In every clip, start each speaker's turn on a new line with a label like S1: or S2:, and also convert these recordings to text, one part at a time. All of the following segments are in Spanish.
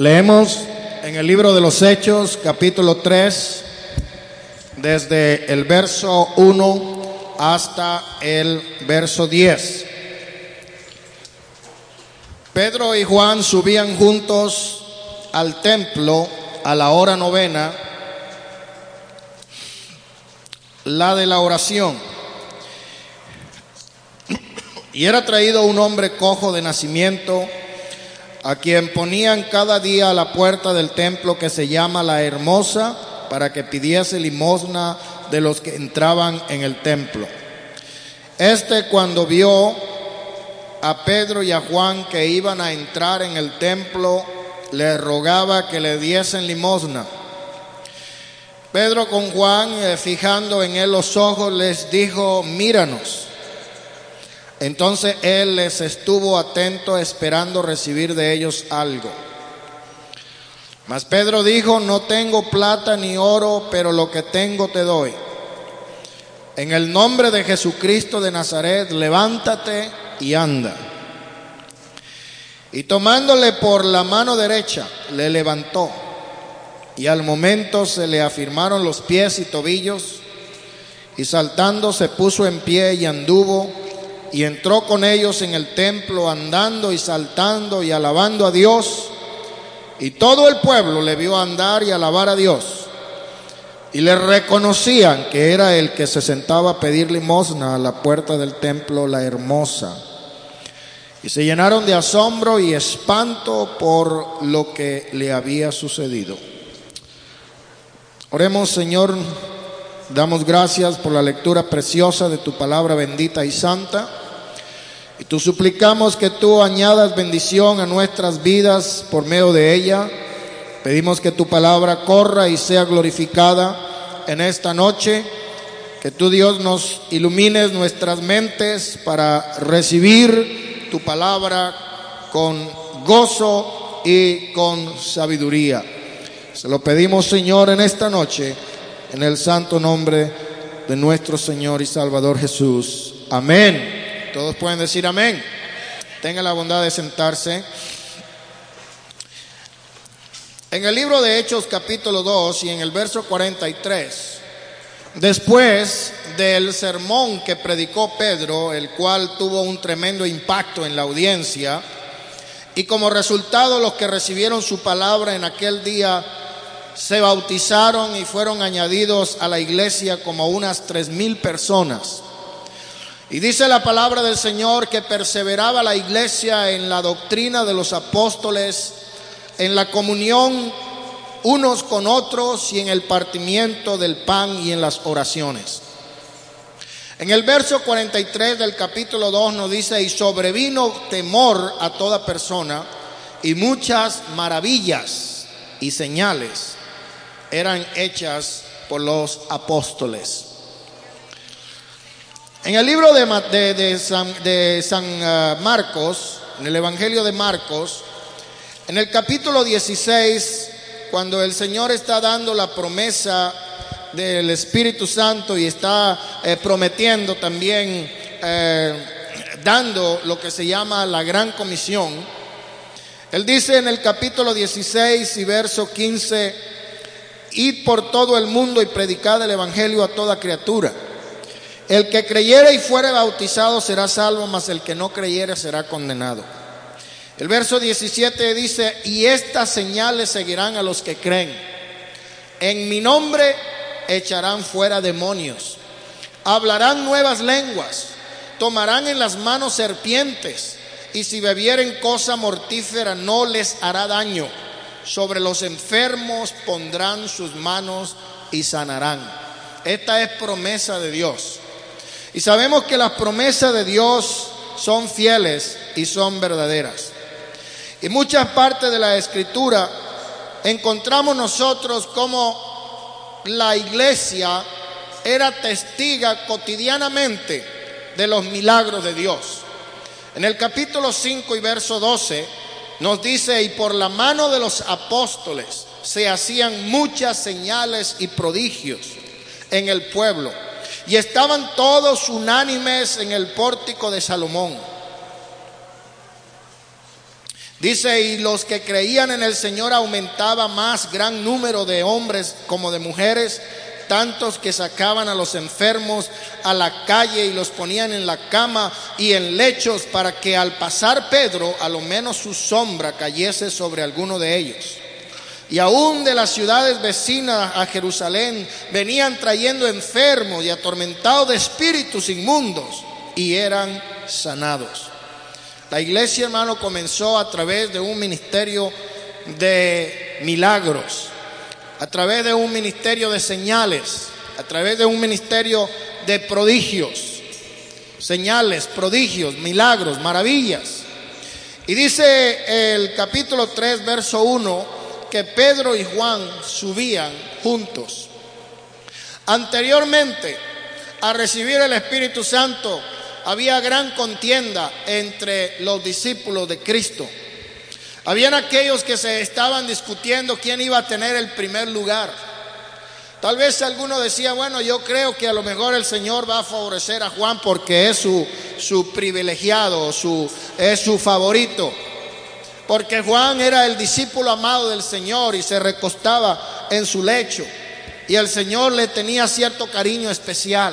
S1: Leemos en el libro de los Hechos, capítulo 3, desde el verso 1 hasta el verso 10. Pedro y Juan subían juntos al templo a la hora novena, la de la oración. Y era traído un hombre cojo de nacimiento, a quien ponían cada día a la puerta del templo que se llama la Hermosa, para que pidiese limosna de los que entraban en el templo. Este cuando vio a Pedro y a Juan que iban a entrar en el templo, le rogaba que le diesen limosna. Pedro con Juan, eh, fijando en él los ojos, les dijo, míranos. Entonces él les estuvo atento esperando recibir de ellos algo. Mas Pedro dijo, no tengo plata ni oro, pero lo que tengo te doy. En el nombre de Jesucristo de Nazaret, levántate y anda. Y tomándole por la mano derecha, le levantó. Y al momento se le afirmaron los pies y tobillos, y saltando se puso en pie y anduvo y entró con ellos en el templo andando y saltando y alabando a Dios. Y todo el pueblo le vio andar y alabar a Dios. Y le reconocían que era el que se sentaba a pedir limosna a la puerta del templo, la hermosa. Y se llenaron de asombro y espanto por lo que le había sucedido. Oremos, Señor, damos gracias por la lectura preciosa de tu palabra bendita y santa. Y tú suplicamos que tú añadas bendición a nuestras vidas por medio de ella. Pedimos que tu palabra corra y sea glorificada en esta noche. Que tú Dios nos ilumines nuestras mentes para recibir tu palabra con gozo y con sabiduría. Se lo pedimos Señor en esta noche, en el santo nombre de nuestro Señor y Salvador Jesús. Amén. Todos pueden decir amén. Tenga la bondad de sentarse. En el libro de Hechos capítulo 2 y en el verso 43, después del sermón que predicó Pedro, el cual tuvo un tremendo impacto en la audiencia, y como resultado los que recibieron su palabra en aquel día se bautizaron y fueron añadidos a la iglesia como unas tres mil personas. Y dice la palabra del Señor que perseveraba la iglesia en la doctrina de los apóstoles, en la comunión unos con otros y en el partimiento del pan y en las oraciones. En el verso 43 del capítulo 2 nos dice, y sobrevino temor a toda persona y muchas maravillas y señales eran hechas por los apóstoles. En el libro de, San, ah, Marcos, en el Evangelio de Marcos, en el capítulo 16, cuando el Señor está dando la promesa del Espíritu Santo y está eh, prometiendo también, eh, dando lo que se llama la gran comisión, Él dice en el capítulo 16 y verso 15, id por todo el mundo y predicad el Evangelio a toda criatura. El que creyere y fuere bautizado será salvo, mas el que no creyere será condenado. El verso 17 dice, y estas señales seguirán a los que creen. En mi nombre echarán fuera demonios, hablarán nuevas lenguas, tomarán en las manos serpientes, y si bebieren cosa mortífera no les hará daño. Sobre los enfermos pondrán sus manos y sanarán. Esta es promesa de Dios. Y sabemos que las promesas de Dios son fieles y son verdaderas. Y muchas partes de la escritura encontramos nosotros como la iglesia era testiga cotidianamente de los milagros de Dios. En el capítulo 5 y verso 12 nos dice, y por la mano de los apóstoles se hacían muchas señales y prodigios en el pueblo y estaban todos unánimes en el pórtico de Salomón. Dice, y los que creían en el Señor aumentaba más gran número de hombres como de mujeres, tantos que sacaban a los enfermos a la calle y los ponían en la cama y en lechos para que al pasar Pedro, a lo menos su sombra cayese sobre alguno de ellos. Y aún de las ciudades vecinas a Jerusalén venían trayendo enfermos y atormentados de espíritus inmundos y eran sanados. La iglesia, hermano, comenzó a través de un ministerio de milagros a través de un ministerio de señales, a través de un ministerio de prodigios, señales, prodigios, milagros, maravillas. Y dice el capítulo 3, verso 1, que Pedro y Juan subían juntos. Anteriormente a recibir el Espíritu Santo, había gran contienda entre los discípulos de Cristo. Habían aquellos que se estaban discutiendo quién iba a tener el primer lugar. Tal vez alguno decía, bueno, yo creo que a lo mejor el Señor va a favorecer a Juan porque es su, privilegiado, su, es su favorito. Porque Juan era el discípulo amado del Señor y se recostaba en su lecho. Y el Señor le tenía cierto cariño especial.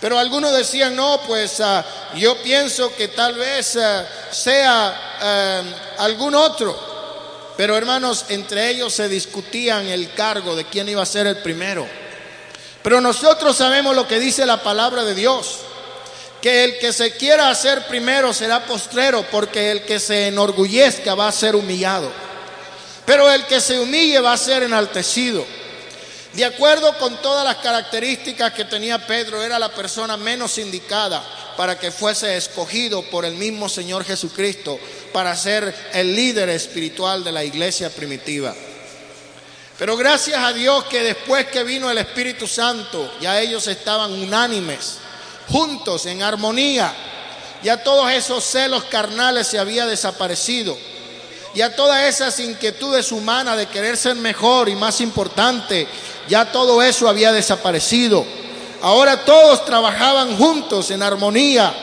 S1: Pero algunos decían, no, pues ah, yo pienso que tal vez ah, sea ah, algún otro. Pero hermanos, entre ellos se discutían el cargo de quién iba a ser el primero. Pero nosotros sabemos lo que dice la palabra de Dios, que el que se quiera hacer primero será postrero, porque el que se enorgullezca va a ser humillado. Pero el que se humille va a ser enaltecido. De acuerdo con todas las características que tenía Pedro, era la persona menos indicada para que fuese escogido por el mismo Señor Jesucristo para ser el líder espiritual de la iglesia primitiva. Pero gracias a Dios que después que vino el Espíritu Santo, ya ellos estaban unánimes, juntos, en armonía. Ya todos esos celos carnales se había desaparecido. Ya todas esas inquietudes humanas de querer ser mejor y más importante ya todo eso había desaparecido. Ahora todos trabajaban juntos en armonía.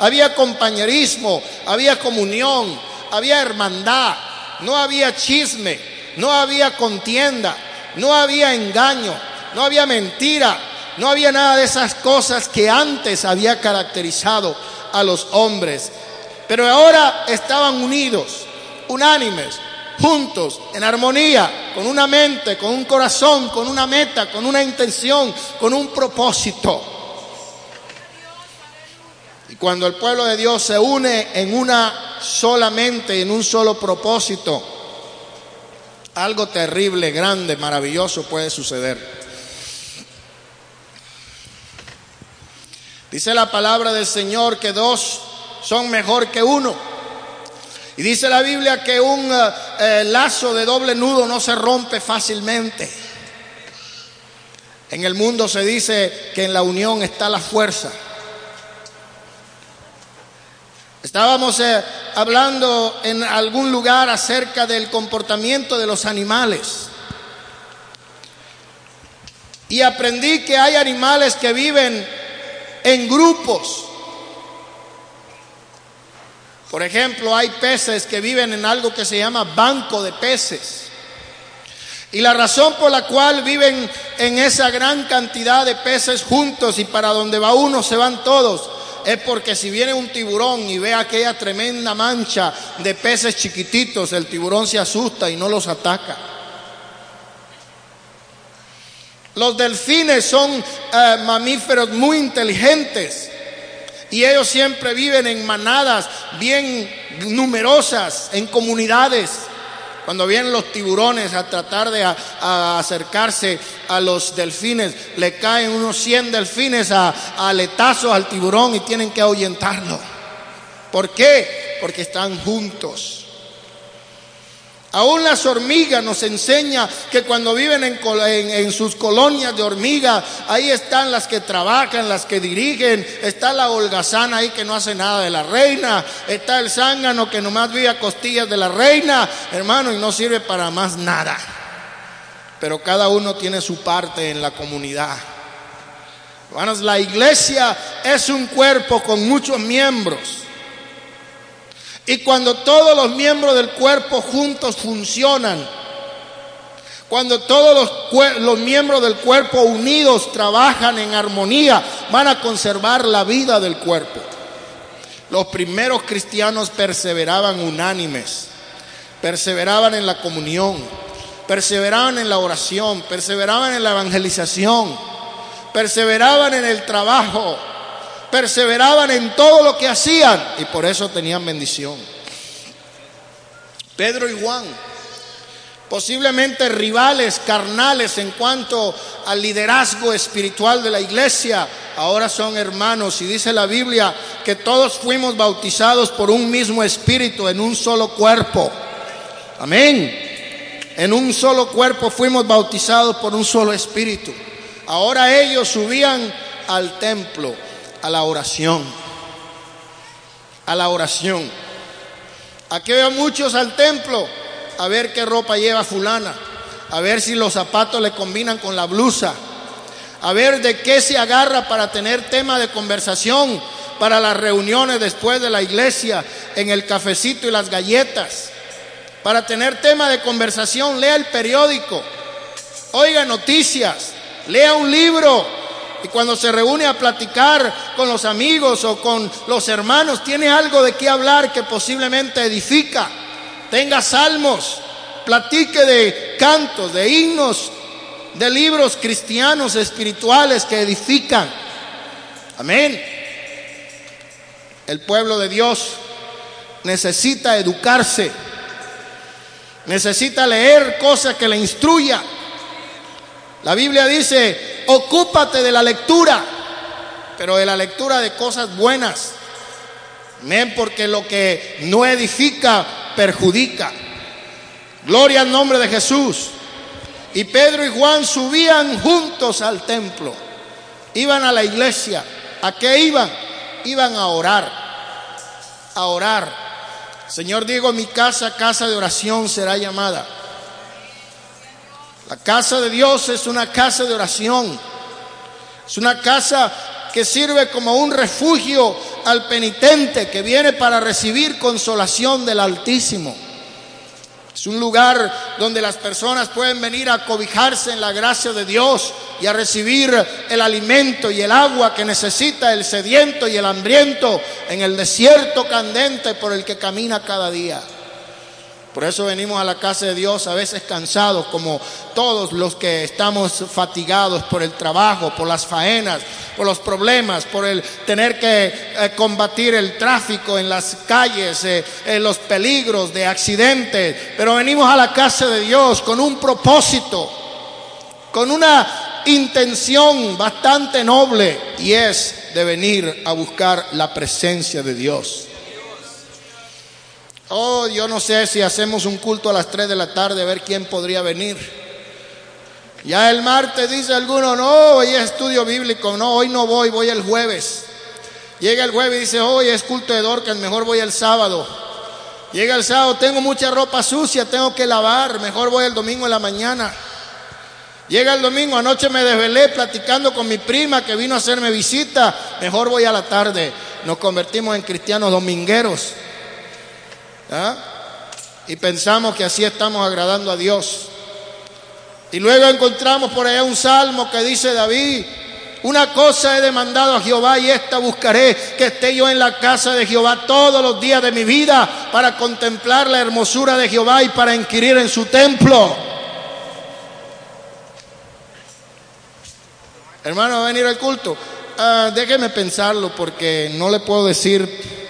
S1: Había compañerismo, había comunión, había hermandad, no había chisme, no había contienda, no había engaño, no había mentira, no había nada de esas cosas que antes había caracterizado a los hombres. Pero ahora estaban unidos, unánimes, juntos, en armonía, con una mente, con un corazón, con una meta, con una intención, con un propósito. Y cuando el pueblo de Dios se une en una sola mente, en un solo propósito, algo terrible, grande, maravilloso puede suceder. Dice la palabra del Señor que dos son mejor que uno y dice la Biblia que un eh, eh, lazo de doble nudo no se rompe fácilmente. En el mundo se dice que en la unión está la fuerza. Estábamos eh, hablando en algún lugar acerca del comportamiento de los animales. Y aprendí que hay animales que viven en grupos. Por ejemplo, hay peces que viven en algo que se llama banco de peces. Y la razón por la cual viven en esa gran cantidad de peces juntos y para donde va uno se van todos, es porque si viene un tiburón y ve aquella tremenda mancha de peces chiquititos, el tiburón se asusta y no los ataca. Los delfines son eh, mamíferos muy inteligentes y ellos siempre viven en manadas bien numerosas, en comunidades. Cuando vienen los tiburones a tratar de acercarse a los delfines, le caen unos 100 delfines a, a aletazos al tiburón y tienen que ahuyentarlo. ¿Por qué? Porque están juntos. Aún las hormigas nos enseña que cuando viven en, sus colonias de hormigas, ahí están las que trabajan, las que dirigen, está la holgazana ahí que no hace nada de la reina, está el zángano que nomás vive a costillas de la reina, hermano, y no sirve para más nada. Pero cada uno tiene su parte en la comunidad. Hermanos, la iglesia es un cuerpo con muchos miembros. Y cuando todos los miembros del cuerpo juntos funcionan, cuando todos los, miembros del cuerpo unidos trabajan en armonía, van a conservar la vida del cuerpo. Los primeros cristianos perseveraban unánimes, perseveraban en la comunión, perseveraban en la oración, perseveraban en la evangelización, perseveraban en el trabajo, perseveraban en todo lo que hacían y por eso tenían bendición. Pedro y Juan, posiblemente rivales carnales en cuanto al liderazgo espiritual de la iglesia, ahora son hermanos y dice la Biblia que todos fuimos bautizados por un mismo espíritu en un solo cuerpo. Amén. En un solo cuerpo fuimos bautizados por un solo espíritu. Ahora ellos subían al templo, a la oración. A la oración. Aquí veo muchos al templo a ver qué ropa lleva fulana, a ver si los zapatos le combinan con la blusa, a ver de qué se agarra para tener tema de conversación para las reuniones después de la iglesia, en el cafecito y las galletas. Para tener tema de conversación, lea el periódico, oiga noticias, lea un libro. Y cuando se reúne a platicar con los amigos o con los hermanos, tiene algo de qué hablar que posiblemente edifica. Tenga salmos, platique de cantos, de himnos, de libros cristianos espirituales que edifican. Amén. El pueblo de Dios necesita educarse Necesita leer cosas que le instruya. La Biblia dice, ocúpate de la lectura, pero de la lectura de cosas buenas. Amén, porque lo que no edifica perjudica. Gloria al nombre de Jesús. Y Pedro y Juan subían juntos al templo. Iban a la iglesia. ¿A qué iban? Iban a orar. A orar. Señor, digo, mi casa, casa de oración será llamada. La casa de Dios es una casa de oración. Es una casa que sirve como un refugio al penitente que viene para recibir consolación del Altísimo. Es un lugar donde las personas pueden venir a cobijarse en la gracia de Dios y a recibir el alimento y el agua que necesita el sediento y el hambriento en el desierto candente por el que camina cada día. Por eso venimos a la casa de Dios a veces cansados, como todos los que estamos fatigados por el trabajo, por las faenas, por los problemas, por el tener que eh, combatir el tráfico en las calles, eh, en los peligros de accidentes. Pero venimos a la casa de Dios con un propósito, con una intención bastante noble y es de venir a buscar la presencia de Dios. Oh, yo no sé si hacemos un culto a las 3 de la tarde, a ver quién podría venir. Ya el martes dice alguno, no, hoy es estudio bíblico, no, hoy no voy, voy el jueves. Llega el jueves y dice, hoy es culto de Dorcas, mejor voy el sábado. Llega el sábado, tengo mucha ropa sucia, tengo que lavar, mejor voy el domingo en la mañana. Llega el domingo, anoche me desvelé platicando con mi prima que vino a hacerme visita, mejor voy a la tarde. Nos convertimos en cristianos domingueros. ¿Ah? Y pensamos que así estamos agradando a Dios. Y luego encontramos por allá un salmo que dice David, una cosa he demandado a Jehová y esta buscaré, que esté yo en la casa de Jehová todos los días de mi vida para contemplar la hermosura de Jehová y para inquirir en su templo. Hermano, ¿va a venir al culto? Ah, déjeme pensarlo porque no le puedo decir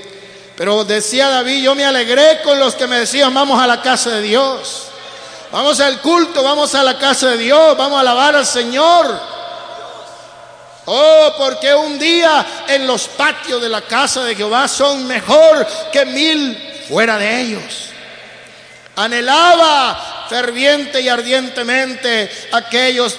S1: pero decía David, yo me alegré con los que me decían, vamos a la casa de Dios. Vamos al culto, vamos a la casa de Dios, vamos a alabar al Señor. Oh, porque un día en los patios de la casa de Jehová son mejor que mil fuera de ellos. Anhelaba ferviente y ardientemente aquellos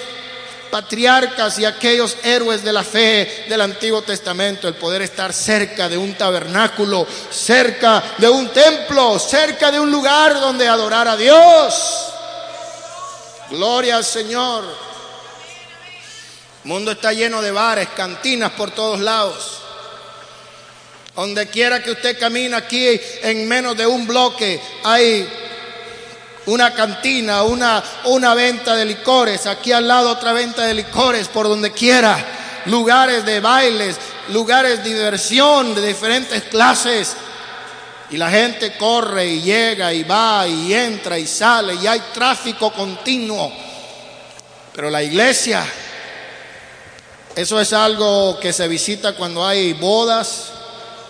S1: patriarcas y aquellos héroes de la fe del Antiguo Testamento, el poder estar cerca de un tabernáculo, cerca de un templo, cerca de un lugar donde adorar a Dios. Gloria al Señor. El mundo está lleno de bares, cantinas por todos lados. Donde quiera que usted camine aquí en menos de un bloque hay una cantina, una, una venta de licores, aquí al lado otra venta de licores, por donde quiera, lugares de bailes, lugares de diversión de diferentes clases. Y la gente corre y llega y va y entra y sale y hay tráfico continuo. Pero la iglesia, eso es algo que se visita cuando hay bodas,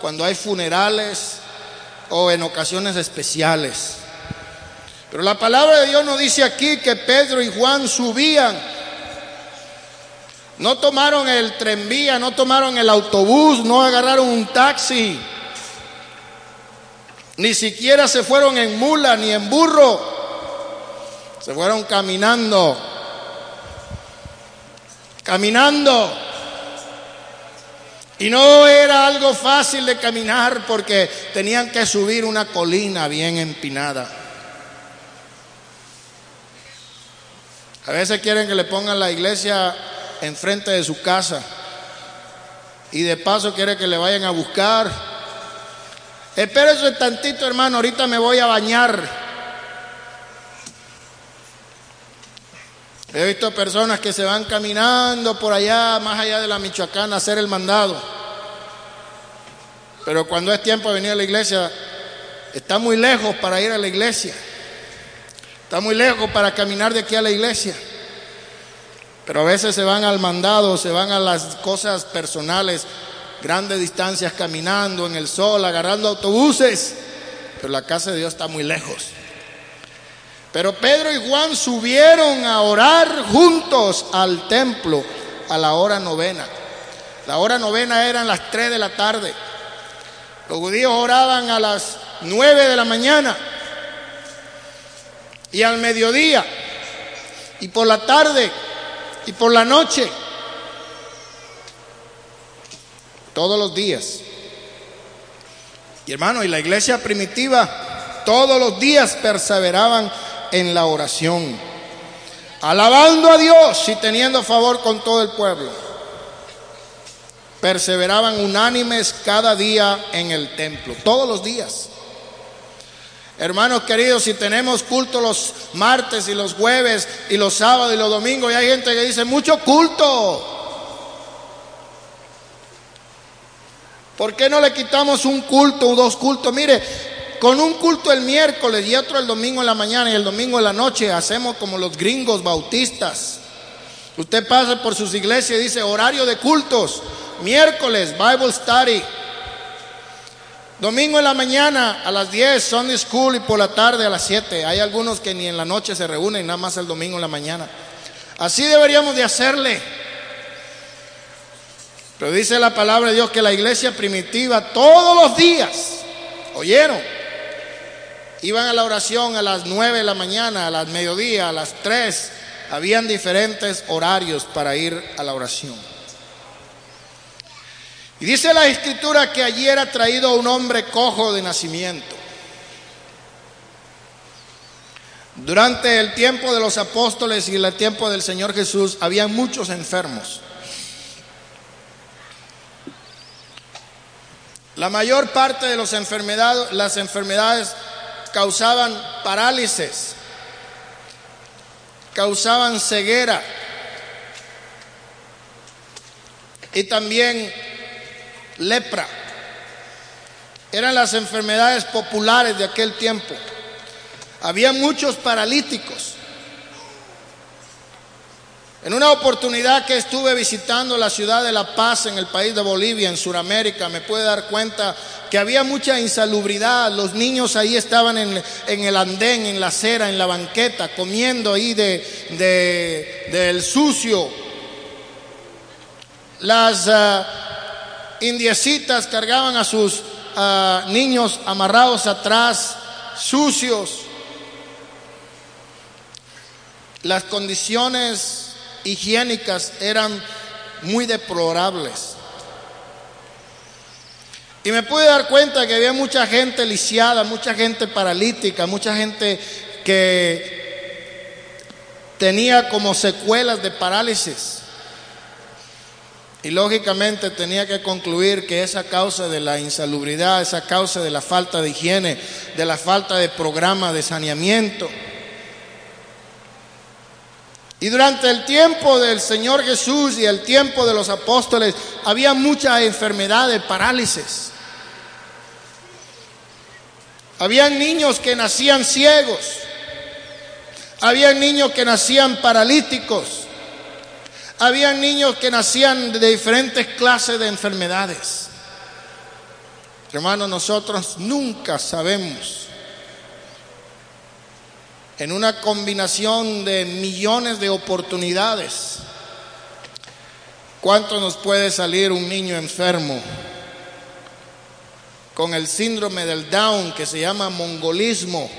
S1: cuando hay funerales o en ocasiones especiales. Pero la palabra de Dios nos dice aquí que Pedro y Juan subían. No tomaron el trenvía, no tomaron el autobús, no agarraron un taxi. Ni siquiera se fueron en mula ni en burro. Se fueron caminando. Caminando. Y no era algo fácil de caminar porque tenían que subir una colina bien empinada. A veces quieren que le pongan la iglesia enfrente de su casa y de paso quiere que le vayan a buscar. Espérese tantito, hermano, ahorita me voy a bañar. He visto personas que se van caminando por allá, más allá de la Michoacana, a hacer el mandado. Pero cuando es tiempo de venir a la iglesia, está muy lejos para ir a la iglesia. Está muy lejos para caminar de aquí a la iglesia. Pero a veces se van al mandado, se van a las cosas personales, grandes distancias caminando en el sol, agarrando autobuses. Pero la casa de Dios está muy lejos. Pero Pedro y Juan subieron a orar juntos al templo a la hora novena. La hora novena eran las 3 de la tarde. Los judíos oraban a las 9 de la mañana y al mediodía y por la tarde y por la noche. Todos los días. Y hermano, y la iglesia primitiva todos los días perseveraban en la oración, alabando a Dios y teniendo favor con todo el pueblo. Perseveraban unánimes cada día en el templo, todos los días. Hermanos queridos, si tenemos culto los martes y los jueves y los sábados y los domingos, y hay gente que dice, mucho culto. ¿Por qué no le quitamos un culto o dos cultos? Mire, con un culto el miércoles y otro el domingo en la mañana y el domingo en la noche, hacemos como los gringos bautistas. Usted pasa por sus iglesias y dice horario de cultos, miércoles, Bible study. Domingo en la mañana a las 10, Sunday School y por la tarde a las 7. Hay algunos que ni en la noche se reúnen, nada más el domingo en la mañana. Así deberíamos de hacerle. Pero dice la palabra de Dios que la iglesia primitiva todos los días, oyeron, iban a la oración a las 9 de la mañana, a las mediodía, a las 3. Habían diferentes horarios para ir a la oración. Y dice la escritura que allí era traído un hombre cojo de nacimiento. Durante el tiempo de los apóstoles y el tiempo del Señor Jesús había muchos enfermos. La mayor parte de las enfermedades, las enfermedades causaban parálisis, causaban ceguera y también lepra. Eran las enfermedades populares de aquel tiempo. Había muchos paralíticos. En una oportunidad que estuve visitando la ciudad de La Paz en el país de Bolivia, en Sudamérica, me pude dar cuenta que había mucha insalubridad. Los niños ahí estaban en, el andén, en la acera, en la banqueta, comiendo ahí de, del sucio. Las ah, indiecitas cargaban a sus niños amarrados atrás, sucios. Las condiciones higiénicas eran muy deplorables. Y me pude dar cuenta que había mucha gente lisiada, mucha gente paralítica, mucha gente que tenía como secuelas de parálisis. Y lógicamente tenía que concluir que esa causa de la insalubridad, esa causa de la falta de higiene, de la falta de programa de saneamiento. Y durante el tiempo del Señor Jesús y el tiempo de los apóstoles había mucha enfermedad de parálisis. Habían niños que nacían ciegos. Habían niños que nacían paralíticos. Habían niños que nacían de diferentes clases de enfermedades. Hermanos, nosotros nunca sabemos, en una combinación de millones de oportunidades, cuánto nos puede salir un niño enfermo con el síndrome del Down que se llama mongolismo.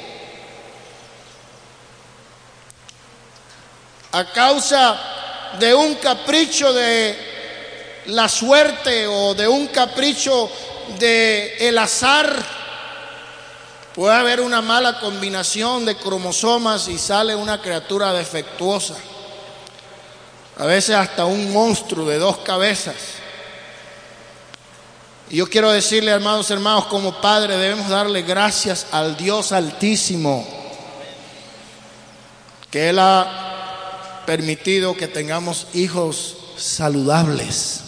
S1: A causa de un capricho de la suerte o de un capricho de el azar. Puede haber una mala combinación de cromosomas y sale una criatura defectuosa. A veces hasta un monstruo de dos cabezas. Y yo quiero decirle, hermanos, hermanos, como padre debemos darle gracias al Dios Altísimo, que Él ha permitido que tengamos hijos saludables,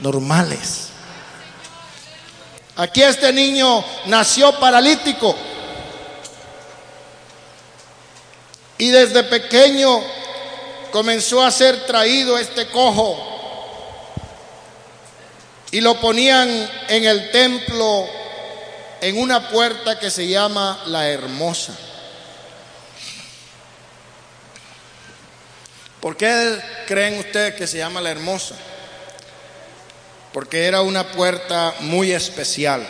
S1: normales. Aquí este niño nació paralítico y desde pequeño comenzó a ser traído este cojo y lo ponían en el templo en una puerta que se llama la hermosa. ¿Por qué creen ustedes que se llama la hermosa? Porque era una puerta muy especial.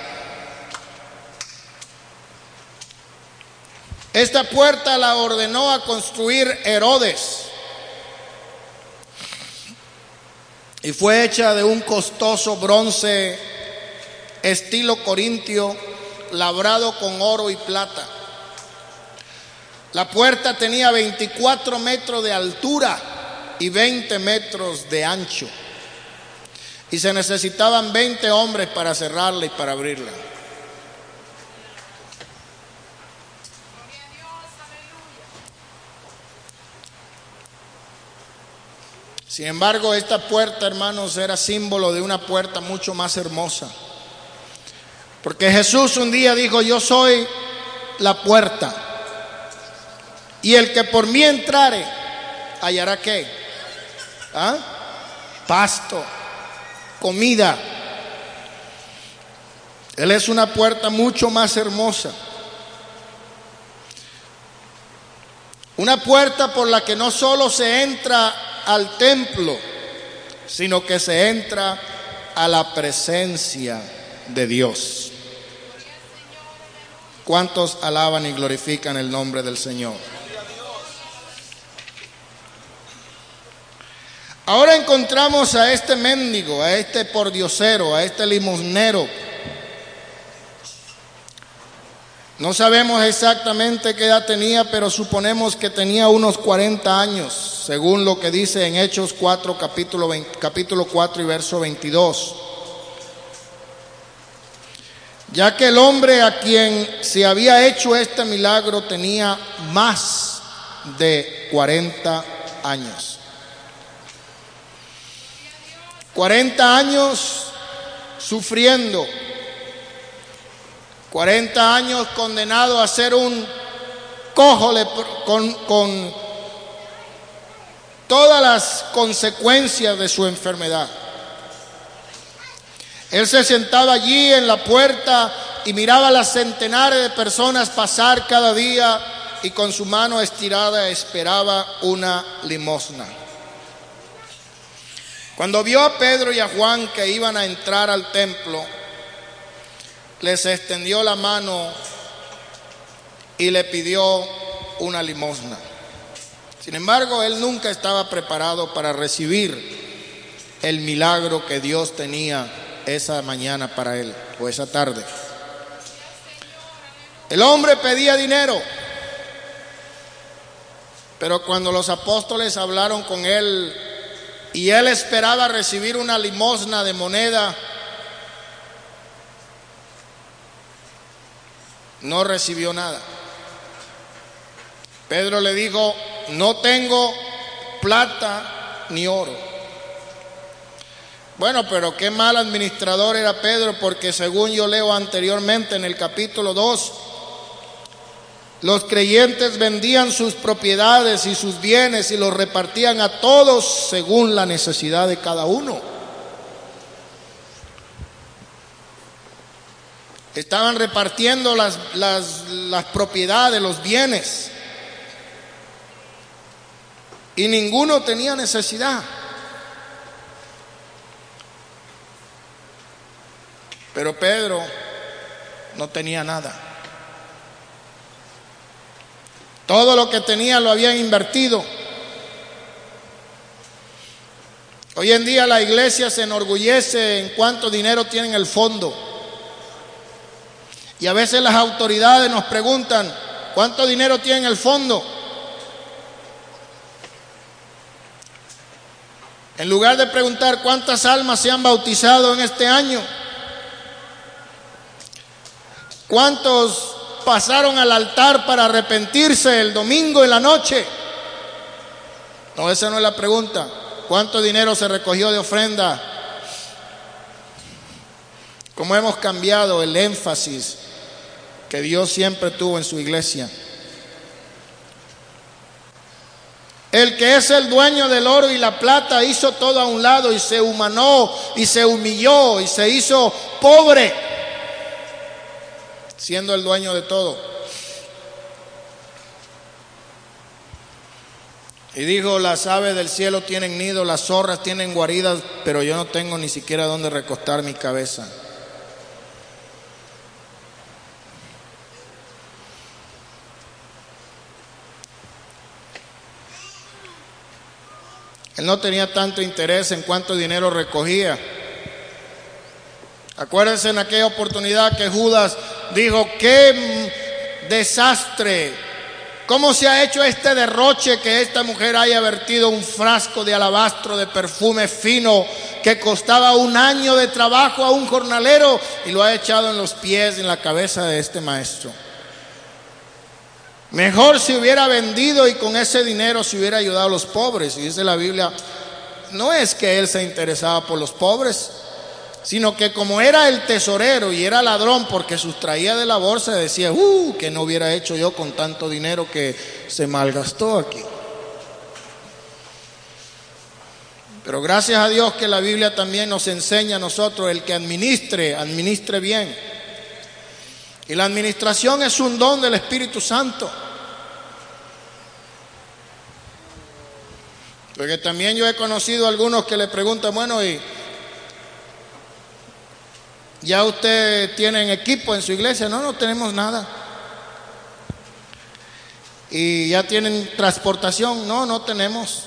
S1: Esta puerta la ordenó a construir Herodes y fue hecha de un costoso bronce estilo corintio labrado con oro y plata. La puerta tenía 24 metros de altura y 20 metros de ancho. Y se necesitaban 20 hombres para cerrarla y para abrirla. Sin embargo, esta puerta, hermanos, era símbolo de una puerta mucho más hermosa. Porque Jesús un día dijo, yo soy la puerta. Y el que por mí entrare, hallará qué? ¿Ah? Pasto, comida. Él es una puerta mucho más hermosa. Una puerta por la que no solo se entra al templo, sino que se entra a la presencia de Dios. ¿Cuántos alaban y glorifican el nombre del Señor? Ahora encontramos a este mendigo, a este pordiosero, a este limosnero. No sabemos exactamente qué edad tenía, pero suponemos que tenía unos 40 años, según lo que dice en Hechos 4, capítulo, capítulo 4 y verso 22. Ya que el hombre a quien se había hecho este milagro tenía más de 40 años. 40 años sufriendo, 40 años condenado a ser un cojo con, con todas las consecuencias de su enfermedad. Él se sentaba allí en la puerta y miraba a las centenares de personas pasar cada día y con su mano estirada esperaba una limosna. Cuando vio a Pedro y a Juan que iban a entrar al templo, les extendió la mano y le pidió una limosna. Sin embargo, él nunca estaba preparado para recibir el milagro que Dios tenía esa mañana para él o esa tarde. El hombre pedía dinero, pero cuando los apóstoles hablaron con él y él esperaba recibir una limosna de moneda, no recibió nada. Pedro le dijo, no tengo plata ni oro. Bueno, pero qué mal administrador era Pedro, porque según yo leo anteriormente en el capítulo 2, los creyentes vendían sus propiedades y sus bienes y los repartían a todos según la necesidad de cada uno. Estaban repartiendo las, las, propiedades, los bienes. Y ninguno tenía necesidad. Pero Pedro no tenía nada. Todo lo que tenía lo habían invertido. Hoy en día la iglesia se enorgullece en cuánto dinero tiene en el fondo. Y a veces las autoridades nos preguntan, ¿cuánto dinero tiene en el fondo? En lugar de preguntar cuántas almas se han bautizado en este año, cuántos pasaron al altar para arrepentirse el domingo en la noche? No, esa no es la pregunta. ¿Cuánto dinero se recogió de ofrenda? ¿Cómo hemos cambiado el énfasis que Dios siempre tuvo en su iglesia? El que es el dueño del oro y la plata hizo todo a un lado y se humanó y se humilló y se hizo pobre siendo el dueño de todo. Y dijo, las aves del cielo tienen nido, las zorras tienen guaridas, pero yo no tengo ni siquiera dónde recostar mi cabeza. Él no tenía tanto interés en cuánto dinero recogía. Acuérdense en aquella oportunidad que Judas dijo, qué desastre, cómo se ha hecho este derroche que esta mujer haya vertido un frasco de alabastro de perfume fino que costaba un año de trabajo a un jornalero y lo ha echado en los pies, en la cabeza de este maestro. Mejor si hubiera vendido y con ese dinero se hubiera ayudado a los pobres. Y dice la Biblia, no es que él se interesaba por los pobres, sino que como era el tesorero y era ladrón porque sustraía de la bolsa, decía, uh, que no hubiera hecho yo con tanto dinero que se malgastó aquí. Pero gracias a Dios que la Biblia también nos enseña a nosotros el que administre, administre bien. Y la administración es un don del Espíritu Santo. Porque también yo he conocido a algunos que le preguntan, bueno, ¿y ¿Ya usted tiene equipo en su iglesia? No, no tenemos nada. ¿Y ya tienen transportación? No, no tenemos.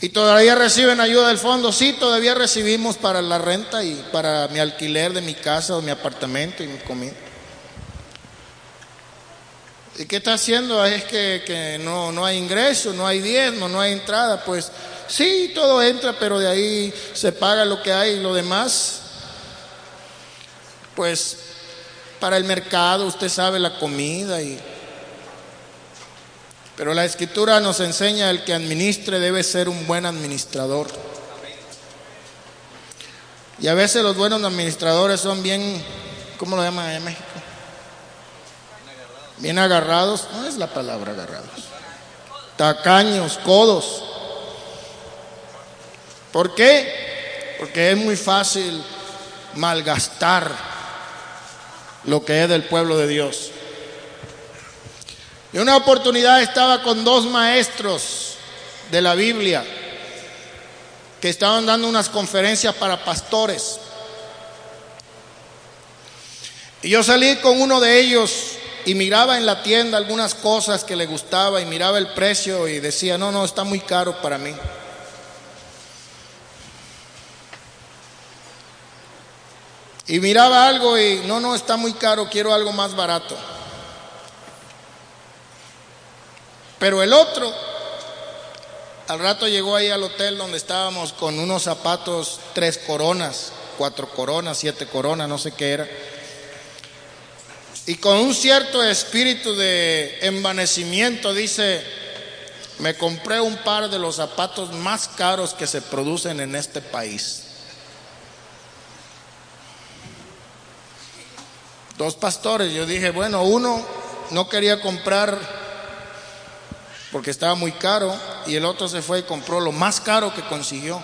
S1: ¿Y todavía reciben ayuda del fondo? Sí, todavía recibimos para la renta y para mi alquiler de mi casa o mi apartamento y mi comida. ¿Y qué está haciendo? Es que, que no, no hay ingreso, no hay diezmo, no hay entrada. Pues sí, todo entra, pero de ahí se paga lo que hay y lo demás pues para el mercado, usted sabe la comida y pero la escritura nos enseña el que administre debe ser un buen administrador. Y a veces los buenos administradores son bien, ¿cómo lo llaman en México? Bien agarrados, no es la palabra agarrados. Tacaños, codos. ¿Por qué? Porque es muy fácil malgastar lo que es del pueblo de Dios. Y una oportunidad estaba con dos maestros de la Biblia que estaban dando unas conferencias para pastores. Y yo salí con uno de ellos y miraba en la tienda algunas cosas que le gustaba y miraba el precio y decía, no, no, está muy caro para mí. Y miraba algo y no, no, está muy caro, quiero algo más barato. Pero el otro Al rato llegó ahí al hotel donde estábamos con unos zapatos, tres coronas, cuatro coronas, siete coronas, no sé qué era. Y con un cierto espíritu de envanecimiento dice, me compré un par de los zapatos más caros que se producen en este país. Dos pastores, yo dije, bueno, uno no quería comprar porque estaba muy caro y el otro se fue y compró lo más caro que consiguió.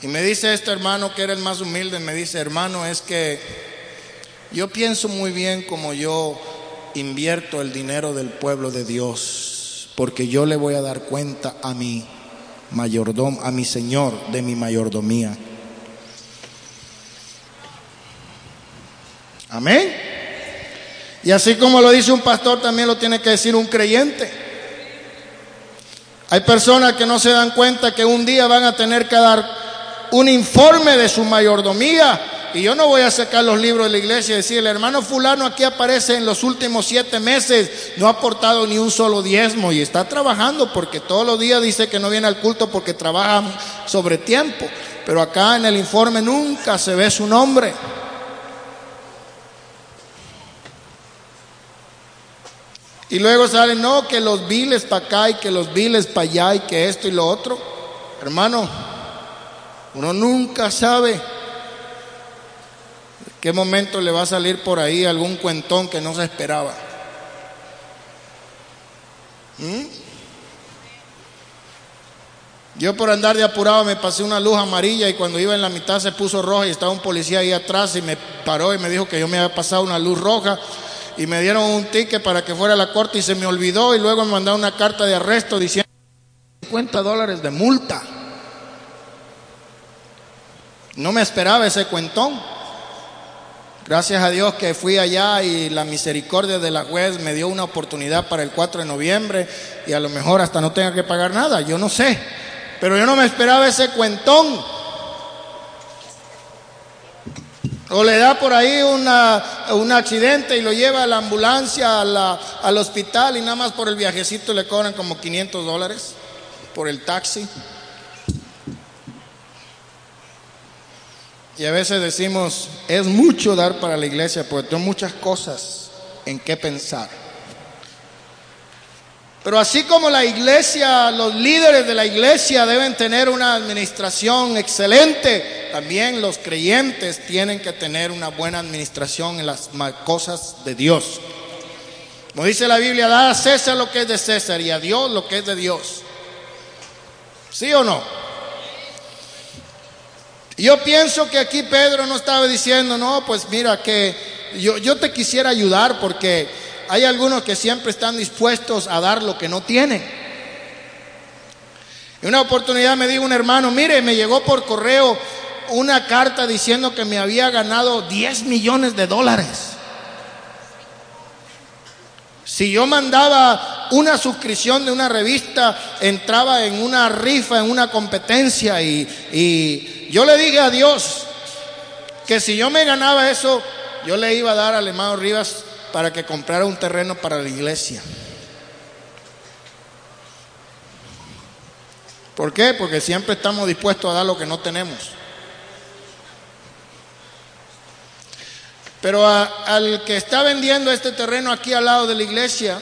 S1: Y me dice este hermano que era el más humilde, me dice, hermano, es que yo pienso muy bien como yo invierto el dinero del pueblo de Dios, porque yo le voy a dar cuenta a mi mayordomo, a mi Señor de mi mayordomía. Amén. Y así como lo dice un pastor, también lo tiene que decir un creyente. Hay personas que no se dan cuenta que un día van a tener que dar un informe de su mayordomía. Y yo no voy a sacar los libros de la iglesia y decir, el hermano fulano aquí aparece en los últimos siete meses, no ha aportado ni un solo diezmo y está trabajando porque todos los días dice que no viene al culto porque trabaja sobre tiempo. Pero acá en el informe nunca se ve su nombre. Y luego salen, no, que los viles para acá y que los viles para allá y que esto y lo otro. Hermano, uno nunca sabe qué momento le va a salir por ahí algún cuentón que no se esperaba. ¿Mm? Yo por andar de apurado me pasé una luz amarilla y cuando iba en la mitad se puso roja y estaba un policía ahí atrás y me paró y me dijo que yo me había pasado una luz roja y me dieron un ticket para que fuera a la corte y se me olvidó y luego me mandaron una carta de arresto diciendo 50 dólares de multa. No me esperaba ese cuentón. Gracias a Dios que fui allá y la misericordia de la juez me dio una oportunidad para el 4 de noviembre y a lo mejor hasta no tenga que pagar nada, yo no sé. Pero yo no me esperaba ese cuentón. O le da por ahí una, un accidente y lo lleva a la ambulancia, al hospital y nada más por el viajecito le cobran como 500 dólares por el taxi. Y a veces decimos, es mucho dar para la iglesia porque tengo muchas cosas en qué pensar. Pero así como la iglesia, los líderes de la iglesia deben tener una administración excelente, también los creyentes tienen que tener una buena administración en las cosas de Dios. Como dice la Biblia, da a César lo que es de César y a Dios lo que es de Dios. ¿Sí o no? Yo pienso que aquí Pedro no estaba diciendo, no, pues mira que yo, yo te quisiera ayudar porque hay algunos que siempre están dispuestos a dar lo que no tienen. Y una oportunidad me dijo un hermano, mire, me llegó por correo una carta diciendo que me había ganado 10 millones de dólares. Si yo mandaba una suscripción de una revista, entraba en una rifa, en una competencia y, yo le dije a Dios que si yo me ganaba eso, yo le iba a dar al hermano Rivas para que comprara un terreno para la iglesia. ¿Por qué? Porque siempre estamos dispuestos a dar lo que no tenemos. Pero al que está vendiendo este terreno aquí al lado de la iglesia,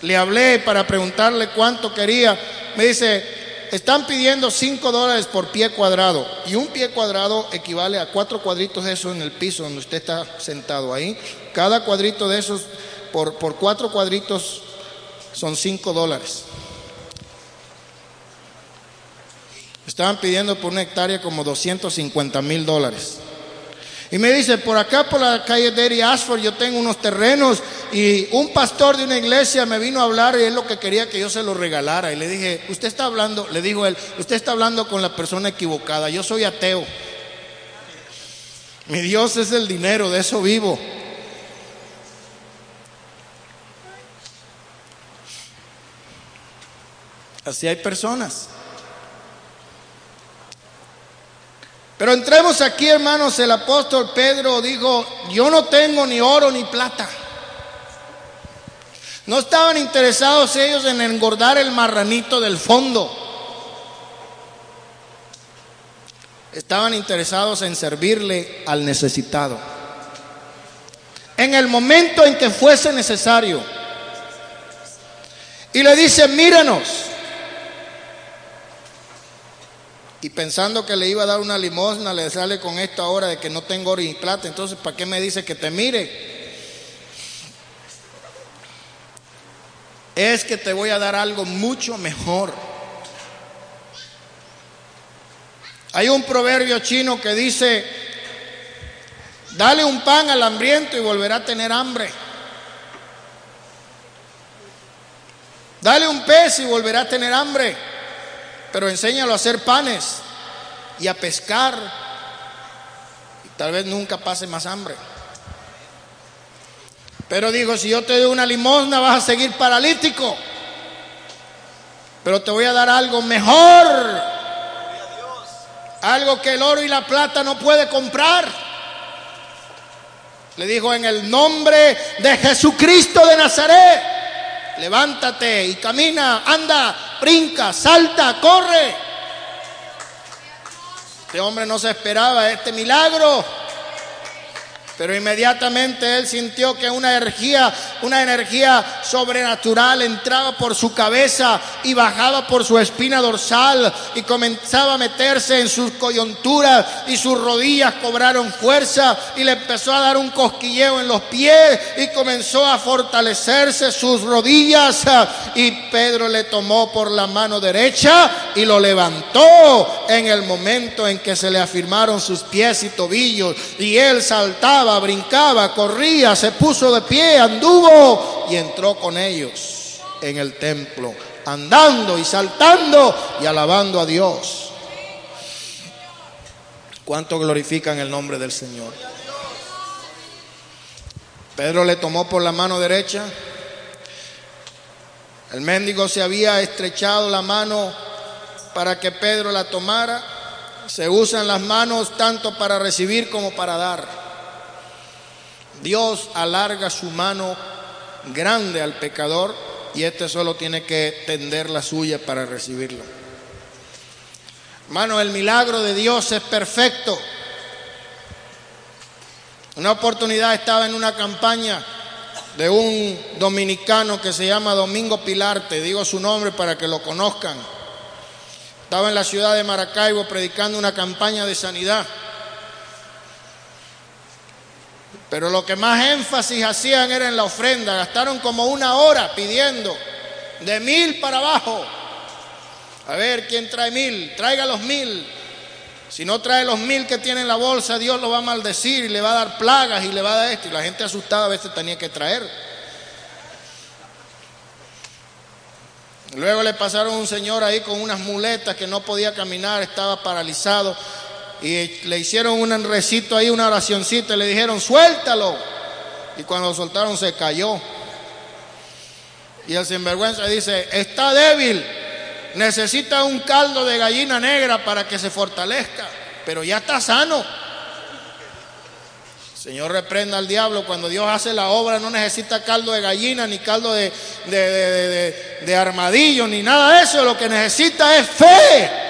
S1: le hablé para preguntarle cuánto quería. Me dice, están pidiendo 5 dólares por pie cuadrado. Y un pie cuadrado equivale a cuatro cuadritos de esos en el piso donde usted está sentado ahí. Cada cuadrito de esos, por, por cuatro cuadritos, son 5 dólares. Estaban pidiendo por una hectárea como 250 mil dólares. Y me dice, por acá por la calle de Ashford yo tengo unos terrenos y un pastor de una iglesia me vino a hablar y es lo que quería que yo se lo regalara. Y le dije, usted está hablando, le dijo él, usted está hablando con la persona equivocada, yo soy ateo. Mi Dios es el dinero, de eso vivo. Así hay personas. Pero entremos aquí, hermanos, el apóstol Pedro dijo, yo no tengo ni oro ni plata. No estaban interesados ellos en engordar el marranito del fondo. Estaban interesados en servirle al necesitado. En el momento en que fuese necesario. Y le dice, míranos. Y pensando que le iba a dar una limosna, le sale con esto ahora de que no tengo oro y plata. Entonces, ¿para qué me dice que te mire? es que te voy a dar algo mucho mejor. Hay un proverbio chino que dice, dale un pan al hambriento y volverá a tener hambre. Dale un pez y volverá a tener hambre, pero enséñalo a hacer panes y a pescar y tal vez nunca pase más hambre. Pero digo, si yo te doy una limosna vas a seguir paralítico. Pero te voy a dar algo mejor. Algo que el oro y la plata no puede comprar. Le dijo en el nombre de Jesucristo de Nazaret. Levántate y camina, anda, brinca, salta, corre. Este hombre no se esperaba este milagro. Pero inmediatamente él sintió que una energía, una energía sobrenatural entraba por su cabeza y bajaba por su espina dorsal y comenzaba a meterse en sus coyunturas y sus rodillas cobraron fuerza y le empezó a dar un cosquilleo en los pies y comenzó a fortalecerse sus rodillas y Pedro le tomó por la mano derecha y lo levantó en el momento en que se le afirmaron sus pies y tobillos y él saltaba brincaba, corría, se puso de pie, anduvo y entró con ellos en el templo, andando y saltando y alabando a Dios. ¿Cuánto glorifican el nombre del Señor? Pedro le tomó por la mano derecha. El mendigo se había estrechado la mano para que Pedro la tomara. Se usan las manos tanto para recibir como para dar. Dios alarga su mano grande al pecador y este solo tiene que tender la suya para recibirlo. Hermano, el milagro de Dios es perfecto. Una oportunidad estaba en una campaña de un dominicano que se llama Domingo Pilarte, digo su nombre para que lo conozcan. Estaba en la ciudad de Maracaibo predicando una campaña de sanidad. Pero lo que más énfasis hacían era en la ofrenda. Gastaron como una hora pidiendo de mil para abajo. A ver, ¿quién trae mil? Traiga los mil. Si no trae los mil que tiene en la bolsa, Dios lo va a maldecir y le va a dar plagas y le va a dar esto. Y la gente asustada a veces tenía que traer. Luego le pasaron un señor ahí con unas muletas que no podía caminar, estaba paralizado y le hicieron un recito ahí, una oracioncita, y le dijeron, suéltalo. Y cuando lo soltaron se cayó. Y el sinvergüenza dice, está débil, necesita un caldo de gallina negra para que se fortalezca, pero ya está sano. Señor reprenda al diablo, cuando Dios hace la obra no necesita caldo de gallina, ni caldo de, de armadillo, ni nada de eso, lo que necesita es fe.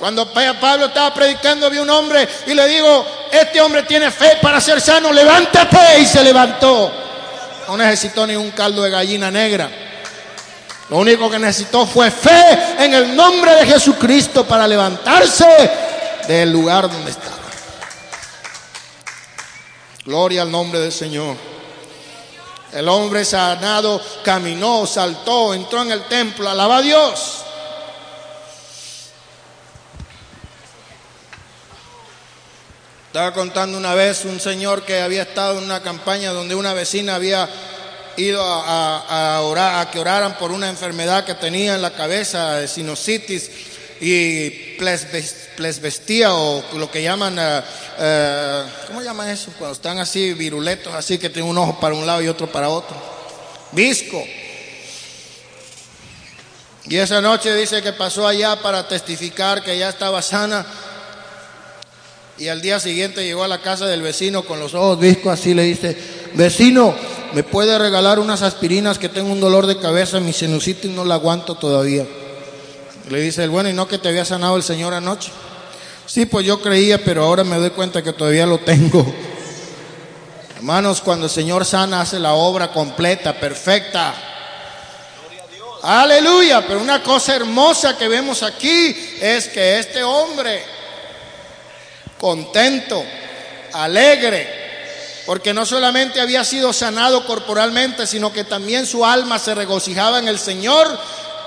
S1: Cuando Pablo estaba predicando, había un hombre y le digo, este hombre tiene fe para ser sano, levántate y se levantó. No necesitó ni un caldo de gallina negra. Lo único que necesitó fue fe en el nombre de Jesucristo para levantarse del lugar donde estaba. Gloria al nombre del Señor. El hombre sanado caminó, saltó, entró en el templo, alaba a Dios. Estaba contando una vez un señor que había estado en una campaña donde una vecina había ido a, orar, a que oraran por una enfermedad que tenía en la cabeza, de sinusitis y plesbestía o lo que llaman, uh, uh, ¿cómo llaman eso? Cuando están así viruletos, así que tienen un ojo para un lado y otro para otro. Visco. Y esa noche dice que pasó allá para testificar que ya estaba sana y al día siguiente llegó a la casa del vecino con los ojos viscos así le dice, vecino, ¿me puede regalar unas aspirinas que tengo un dolor de cabeza, mi sinusitis no la aguanto todavía? Le dice el bueno, ¿y no que te había sanado el Señor anoche? Sí, pues yo creía, pero ahora me doy cuenta que todavía lo tengo. Hermanos, cuando el Señor sana, hace la obra completa, perfecta. Aleluya, pero una cosa hermosa que vemos aquí es que este hombre, contento, alegre, porque no solamente había sido sanado corporalmente, sino que también su alma se regocijaba en el Señor,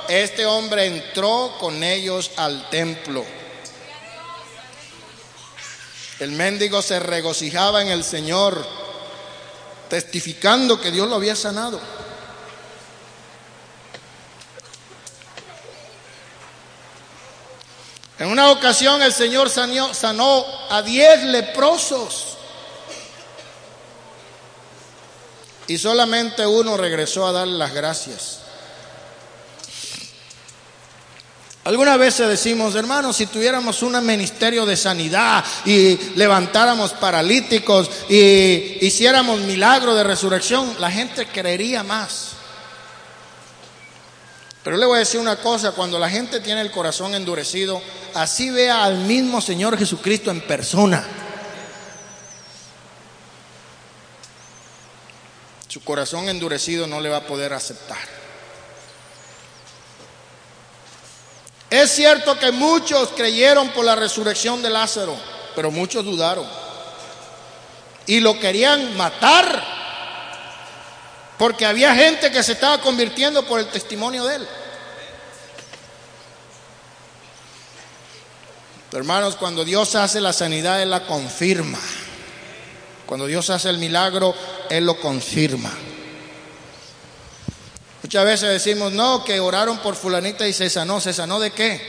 S1: este hombre entró con ellos al templo. El mendigo se regocijaba en el Señor, testificando que Dios lo había sanado. En una ocasión el Señor sanó, a diez leprosos y solamente uno regresó a darle las gracias. Algunas veces decimos, hermanos, si tuviéramos un ministerio de sanidad y levantáramos paralíticos y hiciéramos milagro de resurrección, la gente creería más. Pero le voy a decir una cosa, cuando la gente tiene el corazón endurecido, así vea al mismo Señor Jesucristo en persona. Su corazón endurecido no le va a poder aceptar. Es cierto que muchos creyeron por la resurrección de Lázaro, pero muchos dudaron. Y lo querían matar porque había gente que se estaba convirtiendo por el testimonio de él. hermanos, cuando Dios hace la sanidad, Él la confirma. Cuando Dios hace el milagro, Él lo confirma. Muchas veces decimos, no, que oraron por fulanita y se sanó. ¿Se sanó de qué?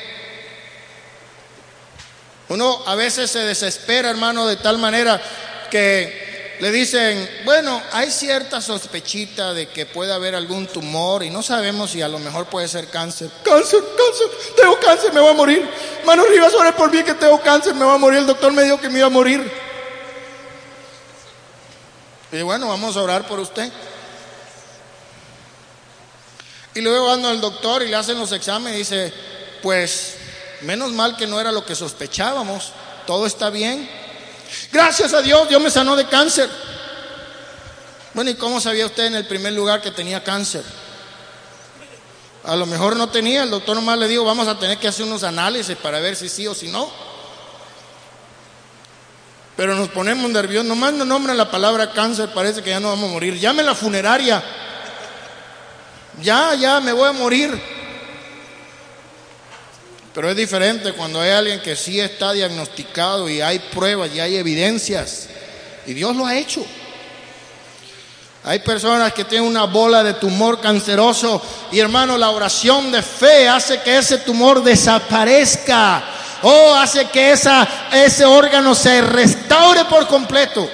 S1: Uno a veces se desespera, hermano, de tal manera que le dicen, bueno, hay cierta sospechita de que puede haber algún tumor y no sabemos si a lo mejor puede ser cáncer. Cáncer, cáncer, tengo cáncer, me voy a morir. Mano Rivas, ore por mí que tengo cáncer, me voy a morir. El doctor me dijo que me iba a morir. Y bueno, vamos a orar por usted. Y luego ando al doctor y le hacen los exámenes y dice, pues menos mal que no era lo que sospechábamos, todo está bien. Gracias a Dios, Dios me sanó de cáncer. Bueno, ¿y cómo sabía usted en el primer lugar que tenía cáncer? A lo mejor no tenía, el doctor nomás le dijo, vamos a tener que hacer unos análisis para ver si sí o si no. Pero nos ponemos nerviosos, nomás no nombran la palabra cáncer, parece que ya no vamos a morir. Llame la funeraria. Ya, ya, me voy a morir. Pero es diferente cuando hay alguien que sí está diagnosticado y hay pruebas y hay evidencias. Y Dios lo ha hecho. Hay personas que tienen una bola de tumor canceroso y hermano, la oración de fe hace que ese tumor desaparezca. O hace que esa, ese órgano se restaure por completo.